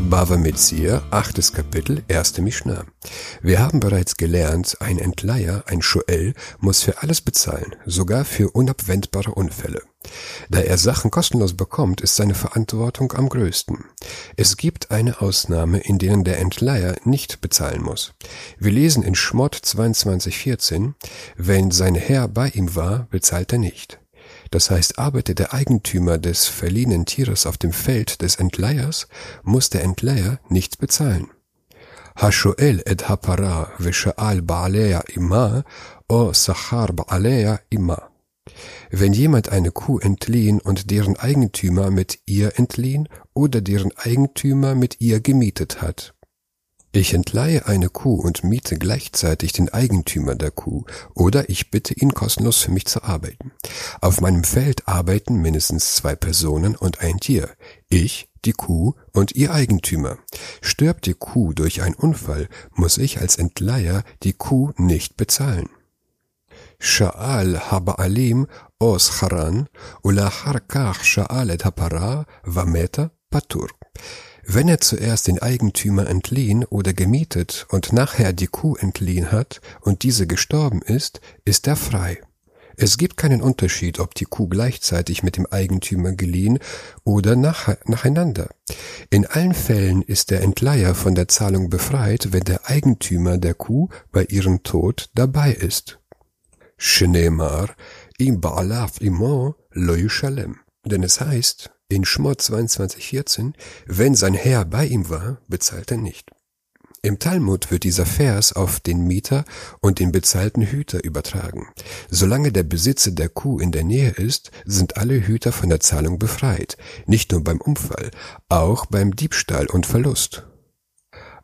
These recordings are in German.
Bava Metzir, achtes Kapitel, erste Mishnah. Wir haben bereits gelernt, ein Entleiher, ein Shoel, muss für alles bezahlen, sogar für unabwendbare Unfälle. Da er Sachen kostenlos bekommt, ist seine Verantwortung am größten. Es gibt eine Ausnahme, in denen der Entleiher nicht bezahlen muss. Wir lesen in Schmott 22,14, wenn sein Herr bei ihm war, bezahlt er nicht. Das heißt, arbeitet der Eigentümer des verliehenen Tieres auf dem Feld des Entleihers, muss der Entleiher nichts bezahlen. Hashoel et hapara vesha'al ba'alea ima o sachar ba'alea ima. Wenn jemand eine Kuh entliehen und deren Eigentümer mit ihr entliehen oder deren Eigentümer mit ihr gemietet hat. Ich entleihe eine Kuh und miete gleichzeitig den Eigentümer der Kuh oder ich bitte ihn kostenlos für mich zu arbeiten. Auf meinem Feld arbeiten mindestens zwei Personen und ein Tier. Ich, die Kuh und ihr Eigentümer. Stirbt die Kuh durch einen Unfall, muss ich als Entleiher die Kuh nicht bezahlen. Sha'al haba'alim os haran, ula harkach sha'alet hapara, vameta patur. Wenn er zuerst den Eigentümer entliehen oder gemietet und nachher die Kuh entliehen hat und diese gestorben ist, ist er frei. Es gibt keinen Unterschied, ob die Kuh gleichzeitig mit dem Eigentümer geliehen oder nach, nacheinander. In allen Fällen ist der Entleiher von der Zahlung befreit, wenn der Eigentümer der Kuh bei ihrem Tod dabei ist. Shneemar im Ba'alaf imo lo. Denn es heißt, in Schmott 22,14, wenn sein Herr bei ihm war, bezahlt er nicht. Im Talmud wird dieser Vers auf den Mieter und den bezahlten Hüter übertragen. Solange der Besitzer der Kuh in der Nähe ist, sind alle Hüter von der Zahlung befreit, nicht nur beim Unfall, auch beim Diebstahl und Verlust.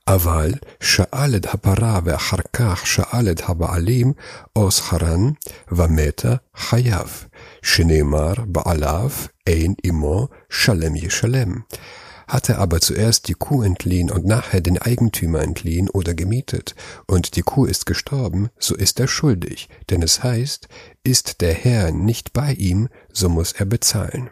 אבל שאל את הפרה ואחר כך שאל את הבעלים או שכרן ומתה חייב, שנאמר בעליו ein imo shalem yeshalem. Hatte aber zuerst die Kuh entliehen und nachher den Eigentümer entliehen oder gemietet, und die Kuh ist gestorben, so ist er schuldig, denn es heißt, ist der Herr nicht bei ihm, so muss er bezahlen.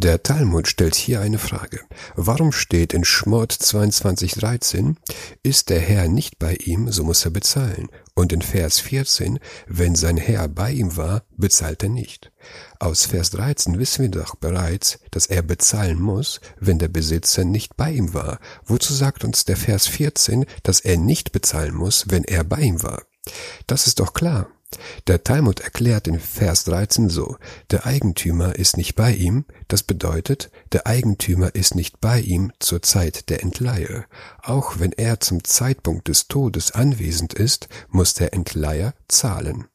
Der Talmud stellt hier eine Frage. Warum steht in Schmott 22,13, ist der Herr nicht bei ihm, so muss er bezahlen. Und in Vers 14, wenn sein Herr bei ihm war, bezahlt er nicht. Aus Vers 13 wissen wir doch bereits, dass er bezahlen muss, wenn der Besitzer nicht bei ihm war. Wozu sagt uns der Vers 14, dass er nicht bezahlen muss, wenn er bei ihm war? Das ist doch klar. Der Talmud erklärt in Vers 13 so, der Eigentümer ist nicht bei ihm, das bedeutet, der Eigentümer ist nicht bei ihm zur Zeit der Entleihe. Auch wenn er zum Zeitpunkt des Todes anwesend ist, muss der Entleiher zahlen.